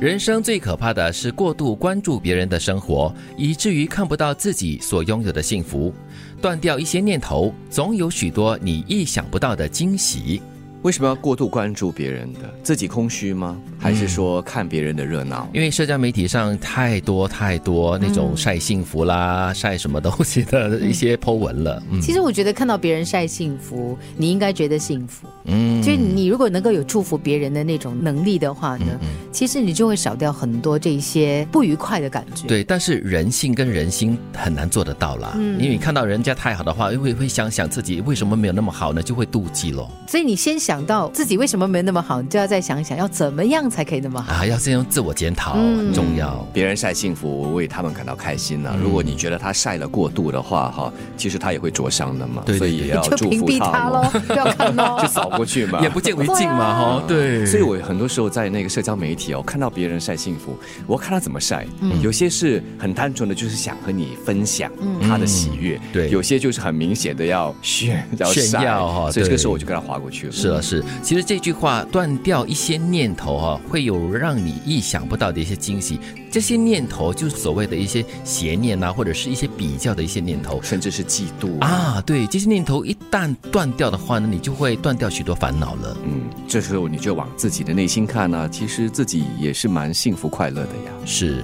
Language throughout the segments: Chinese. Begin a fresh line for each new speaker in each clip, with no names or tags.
人生最可怕的是过度关注别人的生活，以至于看不到自己所拥有的幸福。断掉一些念头，总有许多你意想不到的惊喜。
为什么要过度关注别人的？自己空虚吗？还是说看别人的热闹？
因为社交媒体上太多太多那种晒幸福啦、晒什么东西的一些 po 文了。
嗯，其实我觉得看到别人晒幸福，你应该觉得幸福。嗯，就是你如果能够有祝福别人的那种能力的话呢，其实你就会少掉很多这些不愉快的感觉。
对，但是人性跟人心很难做得到啦。嗯，因为你看到人家太好的话，又会会想想自己为什么没有那么好呢？就会妒忌咯。
所以你先想。想到自己为什么没那么好，你就要再想想要怎么样才可以那么好
啊！要先用自我检讨很重要。
别人晒幸福，为他们感到开心呢。如果你觉得他晒了过度的话，哈，其实他也会灼伤的嘛。对所以也要祝福
他喽，不要看喽，
就扫过去嘛，
眼不见为净嘛，哈。对。
所以我很多时候在那个社交媒体哦，看到别人晒幸福，我看他怎么晒。嗯。有些是很单纯的，就是想和你分享他的喜悦。
对。
有些就是很明显的要炫，要
炫耀哈。
所以这个时候我就跟他划过去了。
是啊，是。其实这。句话断掉一些念头哈，会有让你意想不到的一些惊喜。这些念头就是所谓的一些邪念呐，或者是一些比较的一些念头，
甚至是嫉妒
啊。对，这些念头一旦断掉的话呢，你就会断掉许多烦恼了。
嗯，这时候你就往自己的内心看呢，其实自己也是蛮幸福快乐的呀。
是。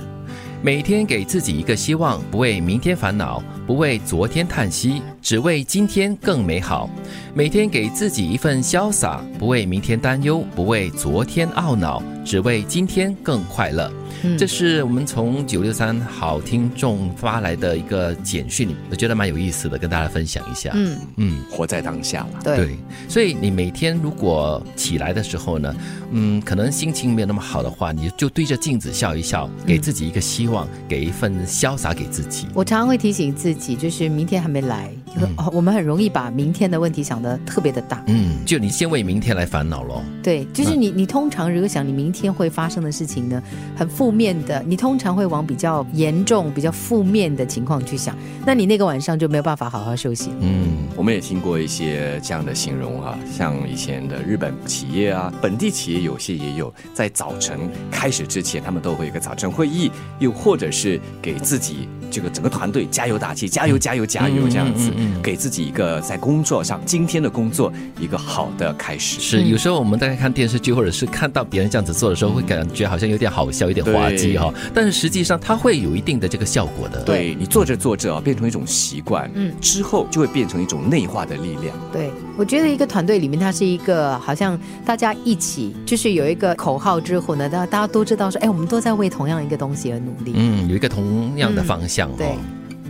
每天给自己一个希望，不为明天烦恼，不为昨天叹息，只为今天更美好。每天给自己一份潇洒，不为明天担忧，不为昨天懊恼，只为今天更快乐。这是我们从九六三好听众发来的一个简讯，我觉得蛮有意思的，跟大家分享一下。嗯
嗯，活在当下嘛。
对，
所以你每天如果起来的时候呢，嗯，可能心情没有那么好的话，你就对着镜子笑一笑，给自己一个希望，给一份潇洒给自己。
我常常会提醒自己，就是明天还没来，就是哦我们很容易把明天的问题想得特别的大。
嗯，就你先为明天来烦恼喽。
对，就是你，你通常如果想你明天会发生的事情呢，很负。面的，你通常会往比较严重、比较负面的情况去想，那你那个晚上就没有办法好好休息。
嗯，我们也听过一些这样的形容啊，像以前的日本企业啊，本地企业有些也有，在早晨开始之前，他们都会有个早晨会议，又或者是给自己。这个整个团队加油打气，加油加油加油，这样子给自己一个在工作上今天的工作一个好的开始。
是有时候我们在看电视剧或者是看到别人这样子做的时候，会感觉好像有点好笑，有点滑稽哈。但是实际上它会有一定的这个效果的。
对你做着做着啊，变成一种习惯，嗯，之后就会变成一种内化的力量。
对我觉得一个团队里面，它是一个好像大家一起就是有一个口号之后呢，大家大家都知道说，哎，我们都在为同样一个东西而努力。
嗯，有一个同样的方向。
对，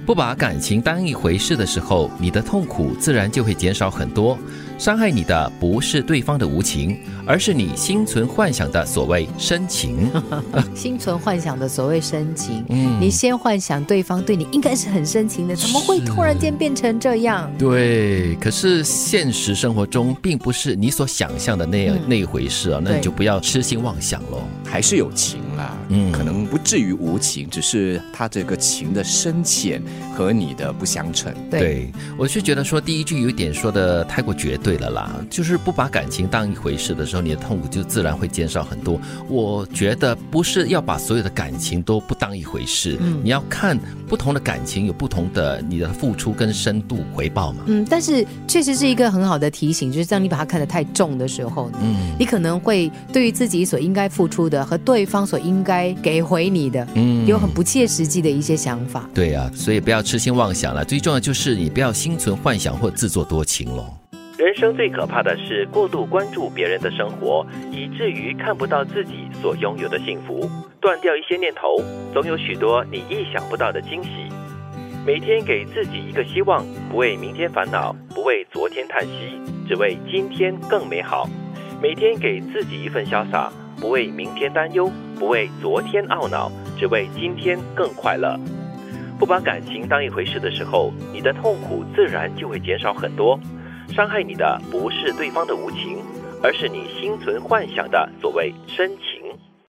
不把感情当一回事的时候，你的痛苦自然就会减少很多。伤害你的不是对方的无情，而是你心存幻想的所谓深情。
心存幻想的所谓深情，嗯，你先幻想对方对你应该是很深情的，怎么会突然间变成这样？
对，可是现实生活中并不是你所想象的那样那一回事啊，那你就不要痴心妄想喽。
还是有情啦，嗯，可能不至于无情，只是他这个情的深浅和你的不相称。
对，我是觉得说第一句有点说的太过绝。对了啦，就是不把感情当一回事的时候，你的痛苦就自然会减少很多。我觉得不是要把所有的感情都不当一回事，嗯，你要看不同的感情有不同的你的付出跟深度回报嘛。
嗯，但是确实是一个很好的提醒，就是当你把它看得太重的时候，嗯，你可能会对于自己所应该付出的和对方所应该给回你的，嗯，有很不切实际的一些想法。
对啊，所以不要痴心妄想了，最重要就是你不要心存幻想或自作多情喽。人生最可怕的是过度关注别人的生活，以至于看不到自己所拥有的幸福。断掉一些念头，总有许多你意想不到的惊喜。每天给自己一个希望，不为明天烦恼，不为昨天叹息，只为今天更美好。每天给自己一份潇洒，不为明天担忧，不为昨天懊恼，只为今天更快乐。不把感情当一回事的时候，你的痛苦自然就会减少很多。伤害你的不是对方的无情，而是你心存幻想的所谓深情。